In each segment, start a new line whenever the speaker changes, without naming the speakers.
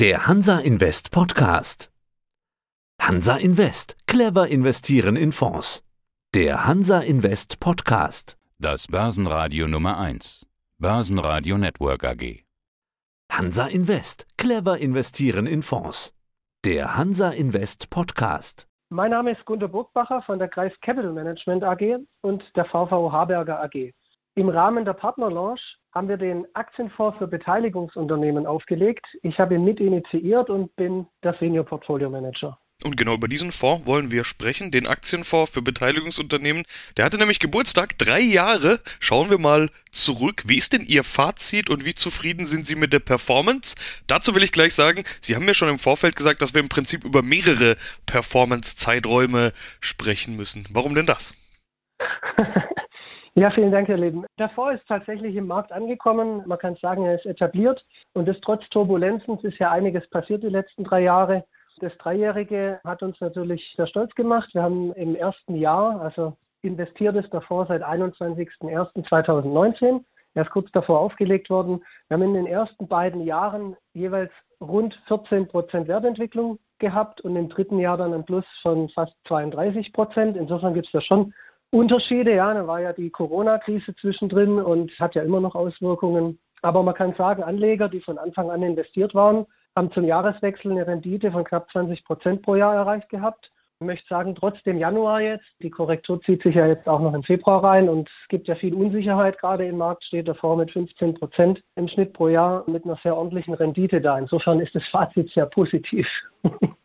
Der Hansa Invest Podcast. Hansa Invest. Clever investieren in Fonds. Der Hansa Invest Podcast.
Das Börsenradio Nummer 1. Börsenradio Network AG.
Hansa Invest. Clever investieren in Fonds. Der Hansa Invest Podcast.
Mein Name ist Gunter Burgbacher von der Kreis Capital Management AG und der VV Haberger AG. Im Rahmen der Partnerlaunch haben wir den Aktienfonds für Beteiligungsunternehmen aufgelegt. Ich habe ihn mit initiiert und bin der Senior Portfolio Manager.
Und genau über diesen Fonds wollen wir sprechen, den Aktienfonds für Beteiligungsunternehmen. Der hatte nämlich Geburtstag, drei Jahre. Schauen wir mal zurück. Wie ist denn Ihr Fazit und wie zufrieden sind Sie mit der Performance? Dazu will ich gleich sagen, Sie haben mir schon im Vorfeld gesagt, dass wir im Prinzip über mehrere Performance-Zeiträume sprechen müssen. Warum denn das?
Ja, vielen Dank, Herr Leben. Der Fonds ist tatsächlich im Markt angekommen. Man kann sagen, er ist etabliert und ist trotz Turbulenzen ist ja einiges passiert die letzten drei Jahre. Das Dreijährige hat uns natürlich sehr stolz gemacht. Wir haben im ersten Jahr, also investiert ist Fonds seit 21.01.2019. Er ist kurz davor aufgelegt worden. Wir haben in den ersten beiden Jahren jeweils rund 14 Prozent Wertentwicklung gehabt und im dritten Jahr dann ein Plus von fast 32 Prozent. Insofern gibt es da schon Unterschiede. Ja, da war ja die Corona-Krise zwischendrin und hat ja immer noch Auswirkungen. Aber man kann sagen, Anleger, die von Anfang an investiert waren, haben zum Jahreswechsel eine Rendite von knapp 20 Prozent pro Jahr erreicht gehabt. Ich möchte sagen, trotz dem Januar jetzt, die Korrektur zieht sich ja jetzt auch noch im Februar rein und es gibt ja viel Unsicherheit gerade im Markt, steht davor mit 15 Prozent im Schnitt pro Jahr mit einer sehr ordentlichen Rendite da. Insofern ist das Fazit sehr positiv.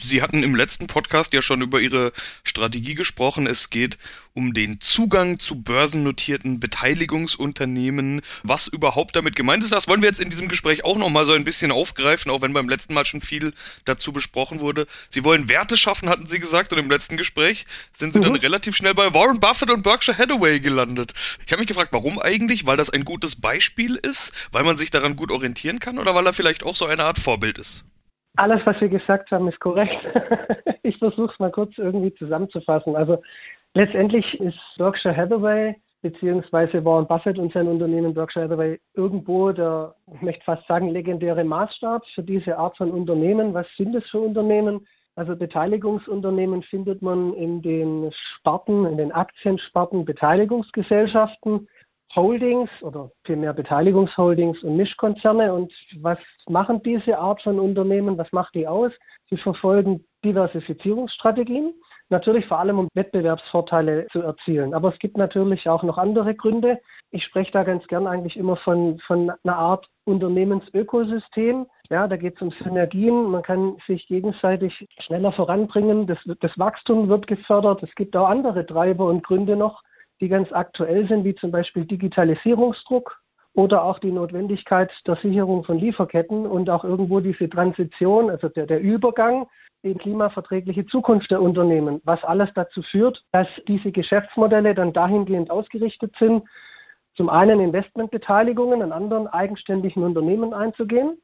Sie hatten im letzten Podcast ja schon über Ihre Strategie gesprochen. Es geht um den Zugang zu börsennotierten Beteiligungsunternehmen. Was überhaupt damit gemeint ist, das wollen wir jetzt in diesem Gespräch auch nochmal so ein bisschen aufgreifen, auch wenn beim letzten Mal schon viel dazu besprochen wurde. Sie wollen Werte schaffen, hatten Sie gesagt, und im letzten Gespräch sind Sie mhm. dann relativ schnell bei Warren Buffett und Berkshire Hathaway gelandet. Ich habe mich gefragt, warum eigentlich? Weil das ein gutes Beispiel ist? Weil man sich daran gut orientieren kann? Oder weil er vielleicht auch so eine Art Vorbild ist?
Alles, was Sie gesagt haben, ist korrekt. ich versuche es mal kurz irgendwie zusammenzufassen. Also letztendlich ist Berkshire Hathaway beziehungsweise Warren Buffett und sein Unternehmen Berkshire Hathaway irgendwo der, ich möchte fast sagen, legendäre Maßstab für diese Art von Unternehmen. Was sind es für Unternehmen? Also Beteiligungsunternehmen findet man in den Sparten, in den Aktiensparten Beteiligungsgesellschaften. Holdings oder vielmehr Beteiligungsholdings und Mischkonzerne. Und was machen diese Art von Unternehmen? Was macht die aus? Sie verfolgen Diversifizierungsstrategien, natürlich vor allem um Wettbewerbsvorteile zu erzielen. Aber es gibt natürlich auch noch andere Gründe. Ich spreche da ganz gern eigentlich immer von, von einer Art Unternehmensökosystem. Ja, da geht es um Synergien. Man kann sich gegenseitig schneller voranbringen. Das, das Wachstum wird gefördert. Es gibt auch andere Treiber und Gründe noch, die ganz aktuell sind, wie zum Beispiel Digitalisierungsdruck oder auch die Notwendigkeit der Sicherung von Lieferketten und auch irgendwo diese Transition, also der, der Übergang in klimaverträgliche Zukunft der Unternehmen, was alles dazu führt, dass diese Geschäftsmodelle dann dahingehend ausgerichtet sind, zum einen Investmentbeteiligungen an anderen eigenständigen Unternehmen einzugehen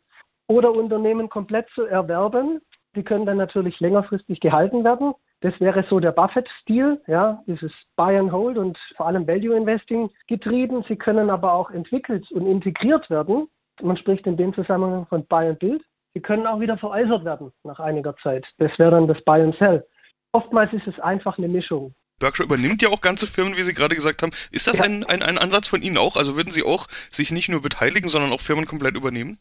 oder Unternehmen komplett zu erwerben. Die können dann natürlich längerfristig gehalten werden das wäre so der Buffett-Stil, ja, dieses Buy and Hold und vor allem Value Investing getrieben. Sie können aber auch entwickelt und integriert werden. Man spricht in dem Zusammenhang von Buy and Build. Sie können auch wieder veräußert werden nach einiger Zeit. Das wäre dann das Buy and Sell. Oftmals ist es einfach eine Mischung.
Berkshire übernimmt ja auch ganze Firmen, wie Sie gerade gesagt haben. Ist das ja. ein, ein, ein Ansatz von Ihnen auch? Also würden Sie auch sich nicht nur beteiligen, sondern auch Firmen komplett übernehmen?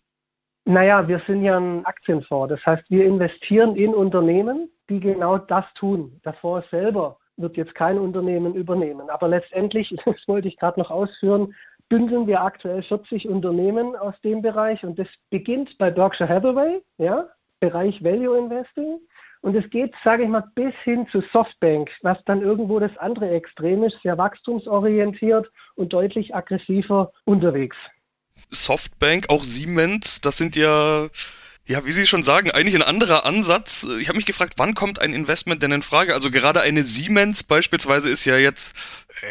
Naja, wir sind ja ein Aktienfonds. Das heißt, wir investieren in Unternehmen, die genau das tun. Der Fonds selber wird jetzt kein Unternehmen übernehmen. Aber letztendlich, das wollte ich gerade noch ausführen, bündeln wir aktuell 40 Unternehmen aus dem Bereich und das beginnt bei Berkshire Hathaway, ja, Bereich Value Investing. Und es geht, sage ich mal, bis hin zu Softbank, was dann irgendwo das andere Extrem ist, sehr wachstumsorientiert und deutlich aggressiver unterwegs.
Softbank, auch Siemens, das sind ja ja, wie Sie schon sagen, eigentlich ein anderer Ansatz. Ich habe mich gefragt, wann kommt ein Investment denn in Frage? Also gerade eine Siemens beispielsweise ist ja jetzt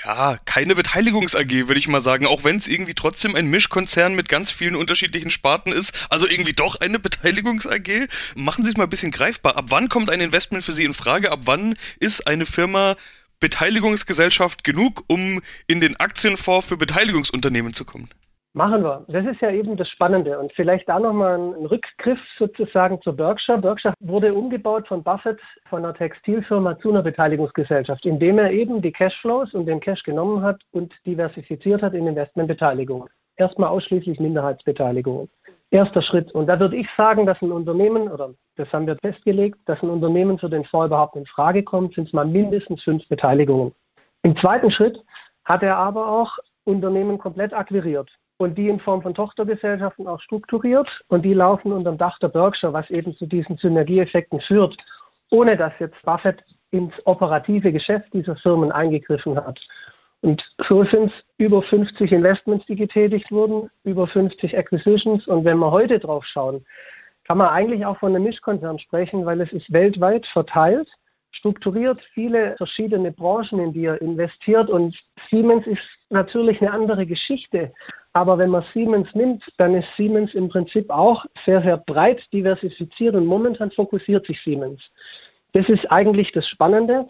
ja keine Beteiligungs AG, würde ich mal sagen, auch wenn es irgendwie trotzdem ein Mischkonzern mit ganz vielen unterschiedlichen Sparten ist. Also irgendwie doch eine Beteiligungs AG. Machen Sie es mal ein bisschen greifbar. Ab wann kommt ein Investment für Sie in Frage? Ab wann ist eine Firma Beteiligungsgesellschaft genug, um in den Aktienfonds für Beteiligungsunternehmen zu kommen?
Machen wir. Das ist ja eben das Spannende. Und vielleicht da nochmal ein Rückgriff sozusagen zur Berkshire. Berkshire wurde umgebaut von Buffett von einer Textilfirma zu einer Beteiligungsgesellschaft, indem er eben die Cashflows und den Cash genommen hat und diversifiziert hat in Investmentbeteiligungen. Erstmal ausschließlich Minderheitsbeteiligungen. Erster Schritt. Und da würde ich sagen, dass ein Unternehmen, oder das haben wir festgelegt, dass ein Unternehmen für den Fonds überhaupt in Frage kommt, sind es mal mindestens fünf Beteiligungen. Im zweiten Schritt hat er aber auch Unternehmen komplett akquiriert und die in Form von Tochtergesellschaften auch strukturiert und die laufen unter dem Dach der Berkshire, was eben zu diesen Synergieeffekten führt, ohne dass jetzt Buffett ins operative Geschäft dieser Firmen eingegriffen hat. Und so sind es über 50 Investments, die getätigt wurden, über 50 Acquisitions. Und wenn wir heute drauf schauen, kann man eigentlich auch von einem Mischkonzern sprechen, weil es ist weltweit verteilt strukturiert viele verschiedene Branchen, in die er investiert. Und Siemens ist natürlich eine andere Geschichte. Aber wenn man Siemens nimmt, dann ist Siemens im Prinzip auch sehr, sehr breit diversifiziert und momentan fokussiert sich Siemens. Das ist eigentlich das Spannende.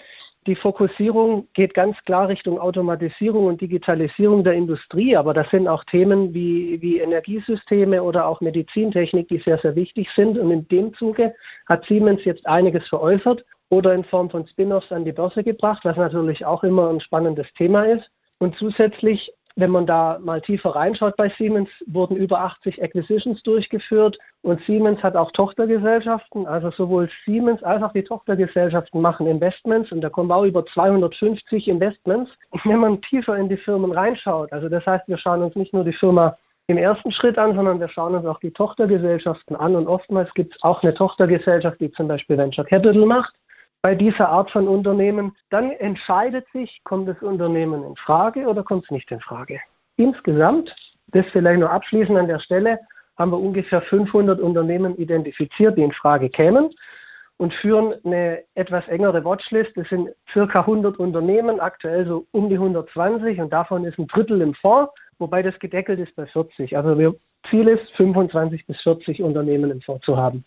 Die Fokussierung geht ganz klar Richtung Automatisierung und Digitalisierung der Industrie, aber das sind auch Themen wie, wie Energiesysteme oder auch Medizintechnik, die sehr, sehr wichtig sind. Und in dem Zuge hat Siemens jetzt einiges veräußert oder in Form von Spin-offs an die Börse gebracht, was natürlich auch immer ein spannendes Thema ist. Und zusätzlich, wenn man da mal tiefer reinschaut bei Siemens, wurden über 80 Acquisitions durchgeführt und Siemens hat auch Tochtergesellschaften, also sowohl Siemens als auch die Tochtergesellschaften machen Investments und da kommen auch über 250 Investments. Wenn man tiefer in die Firmen reinschaut, also das heißt, wir schauen uns nicht nur die Firma im ersten Schritt an, sondern wir schauen uns auch die Tochtergesellschaften an und oftmals gibt es auch eine Tochtergesellschaft, die zum Beispiel Venture Capital macht bei dieser Art von Unternehmen, dann entscheidet sich, kommt das Unternehmen in Frage oder kommt es nicht in Frage. Insgesamt, das vielleicht nur abschließend an der Stelle, haben wir ungefähr 500 Unternehmen identifiziert, die in Frage kämen und führen eine etwas engere Watchlist. Das sind circa 100 Unternehmen, aktuell so um die 120 und davon ist ein Drittel im Fonds, wobei das gedeckelt ist bei 40. Also wir Ziel ist, 25 bis 40 Unternehmen im Fonds zu haben.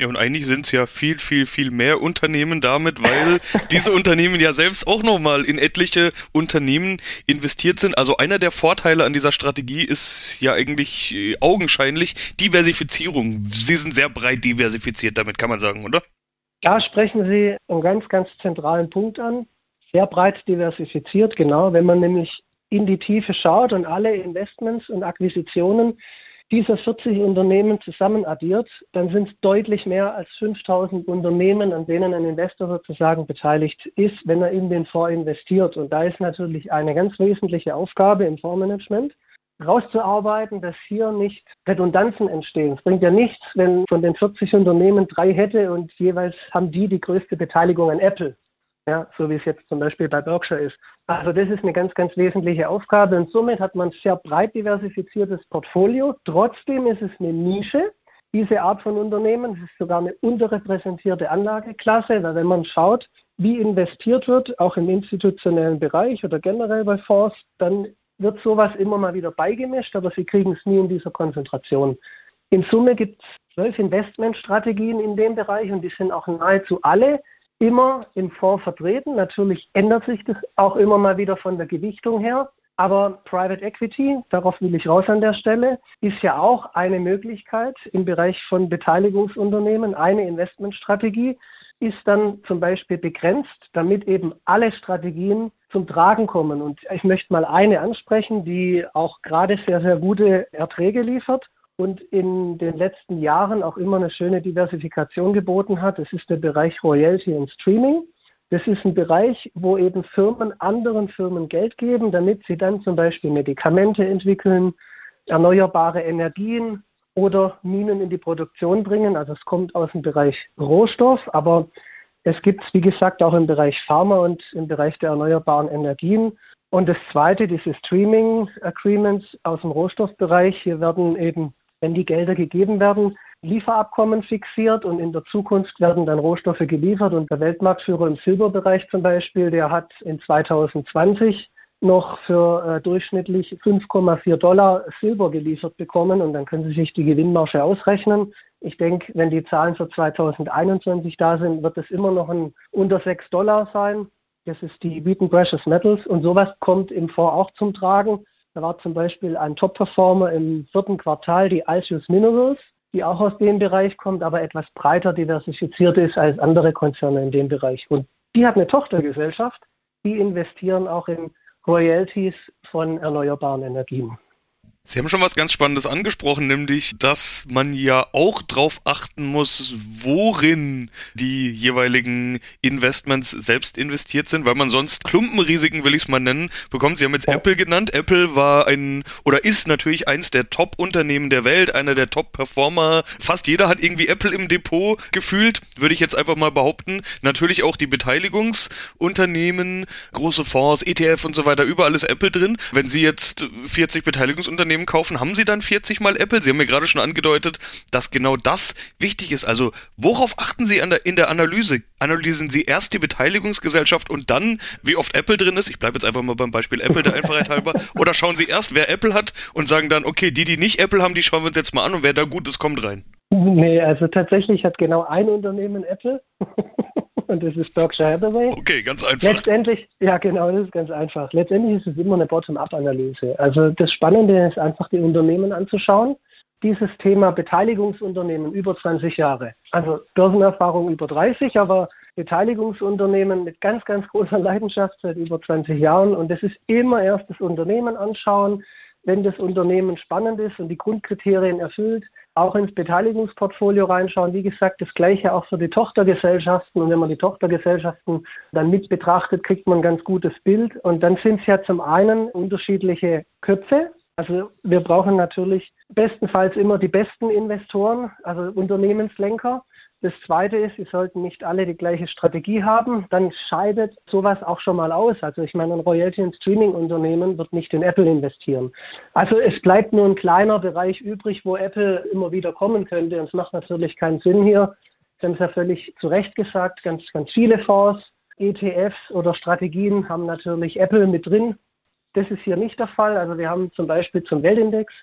Ja, und eigentlich sind es ja viel, viel, viel mehr Unternehmen damit, weil diese Unternehmen ja selbst auch nochmal in etliche Unternehmen investiert sind. Also einer der Vorteile an dieser Strategie ist ja eigentlich äh, augenscheinlich Diversifizierung. Sie sind sehr breit diversifiziert, damit kann man sagen, oder?
Da sprechen Sie einen ganz, ganz zentralen Punkt an. Sehr breit diversifiziert, genau. Wenn man nämlich in die Tiefe schaut und alle Investments und Akquisitionen dieser 40 Unternehmen zusammen addiert, dann sind es deutlich mehr als 5000 Unternehmen, an denen ein Investor sozusagen beteiligt ist, wenn er in den Fonds investiert. Und da ist natürlich eine ganz wesentliche Aufgabe im Fondsmanagement, rauszuarbeiten, dass hier nicht Redundanzen entstehen. Es bringt ja nichts, wenn von den 40 Unternehmen drei hätte und jeweils haben die die größte Beteiligung an Apple ja, so wie es jetzt zum Beispiel bei Berkshire ist. Also das ist eine ganz, ganz wesentliche Aufgabe und somit hat man ein sehr breit diversifiziertes Portfolio. Trotzdem ist es eine Nische, diese Art von Unternehmen. Es ist sogar eine unterrepräsentierte Anlageklasse, weil wenn man schaut, wie investiert wird, auch im institutionellen Bereich oder generell bei Fonds, dann wird sowas immer mal wieder beigemischt, aber sie kriegen es nie in dieser Konzentration. In Summe gibt es zwölf Investmentstrategien in dem Bereich und die sind auch nahezu alle immer im Fonds vertreten. Natürlich ändert sich das auch immer mal wieder von der Gewichtung her. Aber Private Equity, darauf will ich raus an der Stelle, ist ja auch eine Möglichkeit im Bereich von Beteiligungsunternehmen. Eine Investmentstrategie ist dann zum Beispiel begrenzt, damit eben alle Strategien zum Tragen kommen. Und ich möchte mal eine ansprechen, die auch gerade sehr, sehr gute Erträge liefert und in den letzten Jahren auch immer eine schöne Diversifikation geboten hat. Das ist der Bereich Royalty und Streaming. Das ist ein Bereich, wo eben Firmen anderen Firmen Geld geben, damit sie dann zum Beispiel Medikamente entwickeln, erneuerbare Energien oder Minen in die Produktion bringen. Also es kommt aus dem Bereich Rohstoff, aber es gibt es, wie gesagt, auch im Bereich Pharma und im Bereich der erneuerbaren Energien. Und das Zweite, diese Streaming Agreements aus dem Rohstoffbereich. Hier werden eben wenn die Gelder gegeben werden, Lieferabkommen fixiert und in der Zukunft werden dann Rohstoffe geliefert. Und der Weltmarktführer im Silberbereich zum Beispiel, der hat in 2020 noch für äh, durchschnittlich 5,4 Dollar Silber geliefert bekommen. Und dann können Sie sich die Gewinnmarge ausrechnen. Ich denke, wenn die Zahlen für 2021 da sind, wird es immer noch ein unter 6 Dollar sein. Das ist die Wheaton Precious Metals. Und sowas kommt im Fonds auch zum Tragen. Da war zum Beispiel ein Top-Performer im vierten Quartal, die Altius Minerals, die auch aus dem Bereich kommt, aber etwas breiter diversifiziert ist als andere Konzerne in dem Bereich. Und die hat eine Tochtergesellschaft, die investieren auch in Royalties von erneuerbaren Energien.
Sie haben schon was ganz Spannendes angesprochen, nämlich, dass man ja auch darauf achten muss, worin die jeweiligen Investments selbst investiert sind, weil man sonst Klumpenrisiken, will ich es mal nennen, bekommt. Sie haben jetzt. Apple genannt. Apple war ein oder ist natürlich eins der Top-Unternehmen der Welt, einer der Top-Performer. Fast jeder hat irgendwie Apple im Depot gefühlt, würde ich jetzt einfach mal behaupten. Natürlich auch die Beteiligungsunternehmen, große Fonds, ETF und so weiter, überall ist Apple drin. Wenn Sie jetzt 40 Beteiligungsunternehmen Unternehmen kaufen, haben Sie dann 40 mal Apple? Sie haben mir gerade schon angedeutet, dass genau das wichtig ist. Also worauf achten Sie der, in der Analyse? Analysieren Sie erst die Beteiligungsgesellschaft und dann, wie oft Apple drin ist? Ich bleibe jetzt einfach mal beim Beispiel Apple der Einfachheit halber. Oder schauen Sie erst, wer Apple hat und sagen dann, okay, die, die nicht Apple haben, die schauen wir uns jetzt mal an und wer da gut ist, kommt rein.
Nee, also tatsächlich hat genau ein Unternehmen Apple. Und das ist Berkshire Hathaway.
Okay, ganz einfach.
Letztendlich, ja genau, das ist ganz einfach. Letztendlich ist es immer eine Bottom-up-Analyse. Also das Spannende ist einfach, die Unternehmen anzuschauen. Dieses Thema Beteiligungsunternehmen über 20 Jahre. Also Börsenerfahrung über 30, aber Beteiligungsunternehmen mit ganz, ganz großer Leidenschaft seit über 20 Jahren. Und das ist immer erst das Unternehmen anschauen, wenn das Unternehmen spannend ist und die Grundkriterien erfüllt, auch ins Beteiligungsportfolio reinschauen. Wie gesagt, das gleiche auch für die Tochtergesellschaften. Und wenn man die Tochtergesellschaften dann mit betrachtet, kriegt man ein ganz gutes Bild. Und dann sind es ja zum einen unterschiedliche Köpfe. Also wir brauchen natürlich bestenfalls immer die besten Investoren, also Unternehmenslenker. Das Zweite ist, sie sollten nicht alle die gleiche Strategie haben. Dann scheidet sowas auch schon mal aus. Also ich meine, ein Royalty- und Streaming-Unternehmen wird nicht in Apple investieren. Also es bleibt nur ein kleiner Bereich übrig, wo Apple immer wieder kommen könnte. Und es macht natürlich keinen Sinn hier. Sie haben es ja völlig zu Recht gesagt, ganz, ganz viele Fonds, ETFs oder Strategien haben natürlich Apple mit drin. Das ist hier nicht der Fall. Also wir haben zum Beispiel zum Weltindex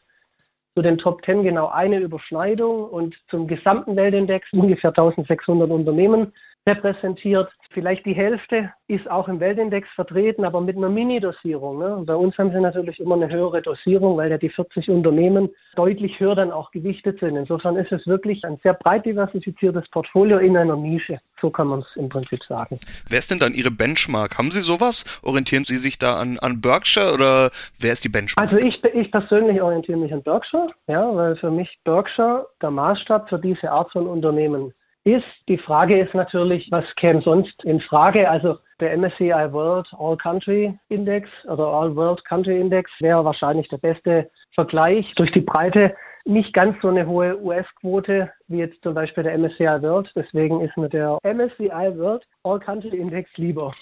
zu den Top 10 genau eine Überschneidung und zum gesamten Weltindex ungefähr 1600 Unternehmen repräsentiert. Vielleicht die Hälfte ist auch im Weltindex vertreten, aber mit einer Mini-Dosierung. Ne? Bei uns haben sie natürlich immer eine höhere Dosierung, weil ja die 40 Unternehmen deutlich höher dann auch gewichtet sind. Insofern ist es wirklich ein sehr breit diversifiziertes Portfolio in einer Nische. So kann man es im Prinzip sagen.
Wer ist denn dann Ihre Benchmark? Haben Sie sowas? Orientieren Sie sich da an, an Berkshire oder wer ist die Benchmark?
Also ich, ich persönlich orientiere mich an Berkshire, ja, weil für mich Berkshire der Maßstab für diese Art von Unternehmen ist. Die Frage ist natürlich, was käme sonst in Frage? Also der MSCI World All Country Index oder All World Country Index wäre wahrscheinlich der beste Vergleich durch die Breite. Nicht ganz so eine hohe US-Quote wie jetzt zum Beispiel der MSCI World. Deswegen ist mir der MSCI World All Country Index lieber.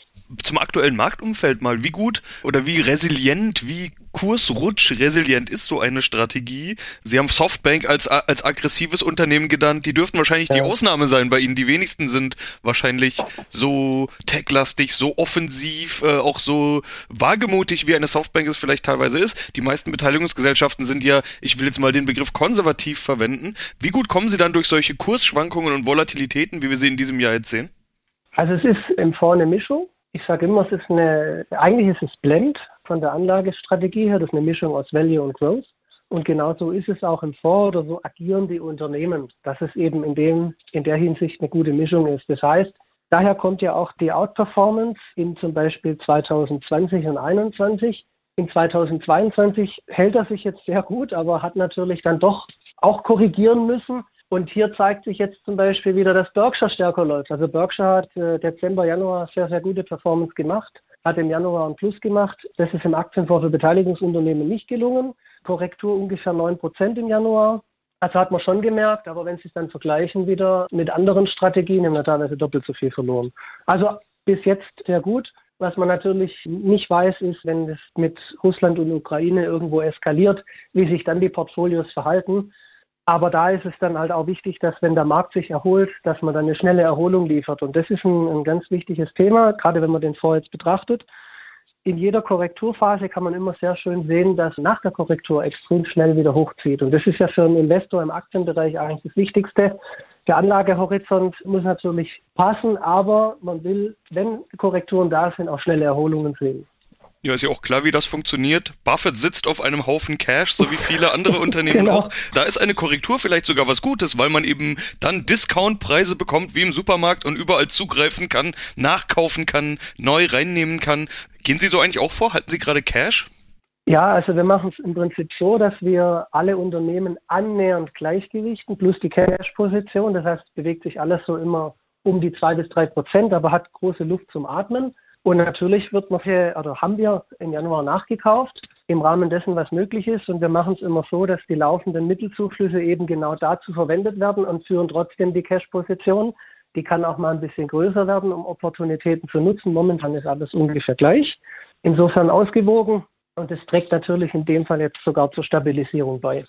Zum aktuellen Marktumfeld mal, wie gut oder wie resilient, wie kursrutschresilient ist so eine Strategie? Sie haben Softbank als, als aggressives Unternehmen genannt. Die dürften wahrscheinlich ja. die Ausnahme sein bei Ihnen. Die wenigsten sind wahrscheinlich so techlastig, so offensiv, äh, auch so wagemutig, wie eine Softbank es vielleicht teilweise ist. Die meisten Beteiligungsgesellschaften sind ja, ich will jetzt mal den Begriff konservativ verwenden. Wie gut kommen Sie dann durch solche Kursschwankungen und Volatilitäten, wie wir sie in diesem Jahr jetzt sehen?
Also es ist im Fonds eine Mischung. Ich sage immer, es ist eine, eigentlich ist es Blend von der Anlagestrategie her, das ist eine Mischung aus Value und Growth. Und genauso ist es auch im Fonds oder so agieren die Unternehmen, dass es eben in, dem, in der Hinsicht eine gute Mischung ist. Das heißt, daher kommt ja auch die Outperformance in zum Beispiel 2020 und 2021. In 2022 hält er sich jetzt sehr gut, aber hat natürlich dann doch auch korrigieren müssen, und hier zeigt sich jetzt zum Beispiel wieder, dass Berkshire stärker läuft. Also Berkshire hat äh, Dezember, Januar sehr, sehr gute Performance gemacht, hat im Januar ein Plus gemacht. Das ist im Aktienfonds für Beteiligungsunternehmen nicht gelungen. Korrektur ungefähr 9% im Januar. Also hat man schon gemerkt, aber wenn Sie es dann vergleichen wieder mit anderen Strategien, haben wir teilweise doppelt so viel verloren. Also bis jetzt sehr gut. Was man natürlich nicht weiß, ist, wenn es mit Russland und Ukraine irgendwo eskaliert, wie sich dann die Portfolios verhalten. Aber da ist es dann halt auch wichtig, dass wenn der Markt sich erholt, dass man dann eine schnelle Erholung liefert. Und das ist ein, ein ganz wichtiges Thema, gerade wenn man den Fonds jetzt betrachtet. In jeder Korrekturphase kann man immer sehr schön sehen, dass nach der Korrektur extrem schnell wieder hochzieht. Und das ist ja für einen Investor im Aktienbereich eigentlich das Wichtigste. Der Anlagehorizont muss natürlich passen, aber man will, wenn Korrekturen da sind, auch schnelle Erholungen sehen.
Ja, ist ja auch klar, wie das funktioniert. Buffett sitzt auf einem Haufen Cash, so wie viele andere Unternehmen genau. auch. Da ist eine Korrektur vielleicht sogar was Gutes, weil man eben dann Discountpreise bekommt, wie im Supermarkt und überall zugreifen kann, nachkaufen kann, neu reinnehmen kann. Gehen Sie so eigentlich auch vor? Halten Sie gerade Cash?
Ja, also wir machen es im Prinzip so, dass wir alle Unternehmen annähernd gleichgewichten, plus die Cash-Position. Das heißt, bewegt sich alles so immer um die zwei bis drei Prozent, aber hat große Luft zum Atmen. Und natürlich wird noch oder haben wir im Januar nachgekauft, im Rahmen dessen, was möglich ist. Und wir machen es immer so, dass die laufenden Mittelzuflüsse eben genau dazu verwendet werden und führen trotzdem die Cash-Position. Die kann auch mal ein bisschen größer werden, um Opportunitäten zu nutzen. Momentan ist alles ungefähr gleich. Insofern ausgewogen. Und es trägt natürlich in dem Fall jetzt sogar zur Stabilisierung bei.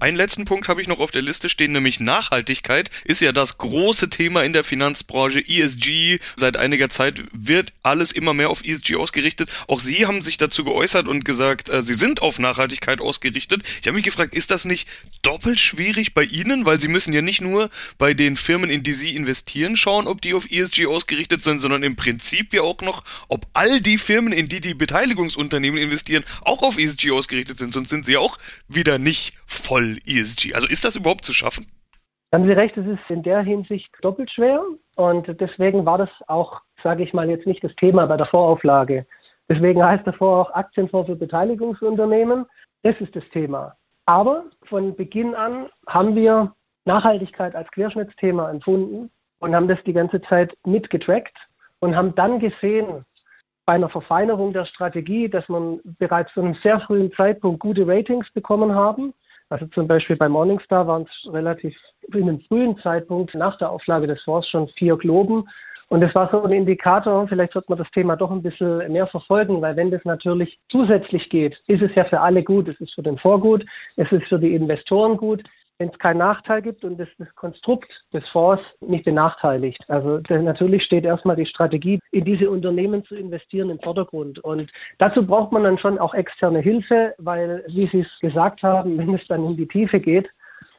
Einen letzten Punkt habe ich noch auf der Liste stehen, nämlich Nachhaltigkeit ist ja das große Thema in der Finanzbranche. ESG, seit einiger Zeit wird alles immer mehr auf ESG ausgerichtet. Auch Sie haben sich dazu geäußert und gesagt, äh, Sie sind auf Nachhaltigkeit ausgerichtet. Ich habe mich gefragt, ist das nicht doppelt schwierig bei Ihnen? Weil Sie müssen ja nicht nur bei den Firmen, in die Sie investieren, schauen, ob die auf ESG ausgerichtet sind, sondern im Prinzip ja auch noch, ob all die Firmen, in die die Beteiligungsunternehmen investieren, auch auf ESG ausgerichtet sind. Sonst sind sie auch wieder nicht voll ESG. Also ist das überhaupt zu schaffen?
Haben Sie recht, es ist in der Hinsicht doppelt schwer und deswegen war das auch, sage ich mal, jetzt nicht das Thema bei der Vorauflage. Deswegen heißt davor auch Aktienfonds für Beteiligungsunternehmen. Das ist das Thema. Aber von Beginn an haben wir Nachhaltigkeit als Querschnittsthema empfunden und haben das die ganze Zeit mitgetrackt und haben dann gesehen, bei einer Verfeinerung der Strategie, dass man bereits zu einem sehr frühen Zeitpunkt gute Ratings bekommen haben also zum Beispiel bei Morningstar waren es relativ in einem frühen Zeitpunkt nach der Auflage des Fonds schon vier Globen. Und das war so ein Indikator, vielleicht sollte man das Thema doch ein bisschen mehr verfolgen, weil wenn das natürlich zusätzlich geht, ist es ja für alle gut. Es ist für den Fonds gut, es ist für die Investoren gut, wenn es keinen Nachteil gibt und das, das Konstrukt des Fonds nicht benachteiligt. Also natürlich steht erstmal die Strategie, in diese Unternehmen zu investieren im Vordergrund. Und dazu braucht man dann schon auch externe Hilfe, weil, wie Sie es gesagt haben, wenn es dann in die Tiefe geht,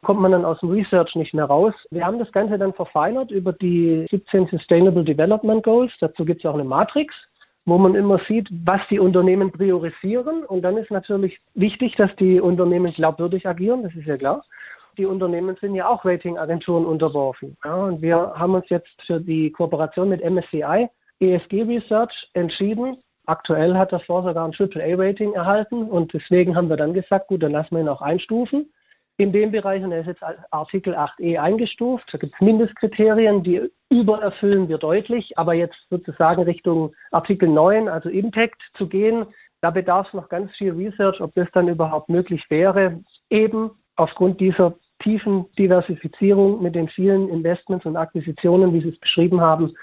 kommt man dann aus dem Research nicht mehr raus. Wir haben das Ganze dann verfeinert über die 17 Sustainable Development Goals. Dazu gibt es auch eine Matrix wo man immer sieht, was die Unternehmen priorisieren. Und dann ist natürlich wichtig, dass die Unternehmen glaubwürdig agieren, das ist ja klar die Unternehmen sind ja auch Ratingagenturen unterworfen. Ja, und wir haben uns jetzt für die Kooperation mit MSCI ESG Research entschieden. Aktuell hat das Fonds sogar ein AAA-Rating erhalten und deswegen haben wir dann gesagt, gut, dann lassen wir ihn auch einstufen in dem Bereich und er ist jetzt Artikel 8e eingestuft. Da gibt es Mindestkriterien, die übererfüllen wir deutlich, aber jetzt sozusagen Richtung Artikel 9, also Impact zu gehen, da bedarf es noch ganz viel Research, ob das dann überhaupt möglich wäre, eben aufgrund dieser tiefen Diversifizierung mit den vielen Investments und Akquisitionen, wie Sie es beschrieben haben,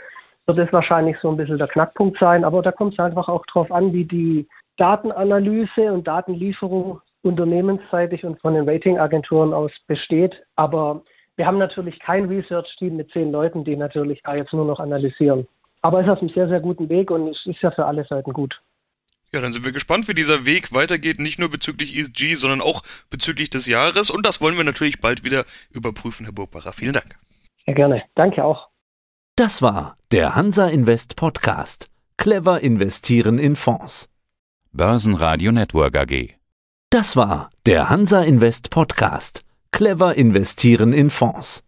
wird es wahrscheinlich so ein bisschen der Knackpunkt sein. Aber da kommt es einfach auch darauf an, wie die Datenanalyse und Datenlieferung unternehmensseitig und von den Ratingagenturen aus besteht. Aber wir haben natürlich kein Research-Team mit zehn Leuten, die natürlich da jetzt nur noch analysieren. Aber es ist auf einem sehr, sehr guten Weg und es ist ja für alle Seiten gut.
Ja, dann sind wir gespannt, wie dieser Weg weitergeht, nicht nur bezüglich ESG, sondern auch bezüglich des Jahres. Und das wollen wir natürlich bald wieder überprüfen, Herr Burgbacher. Vielen Dank.
Ja, gerne. Danke auch.
Das war der Hansa Invest Podcast. Clever investieren in Fonds.
Börsenradio Network AG.
Das war der Hansa Invest Podcast. Clever investieren in Fonds.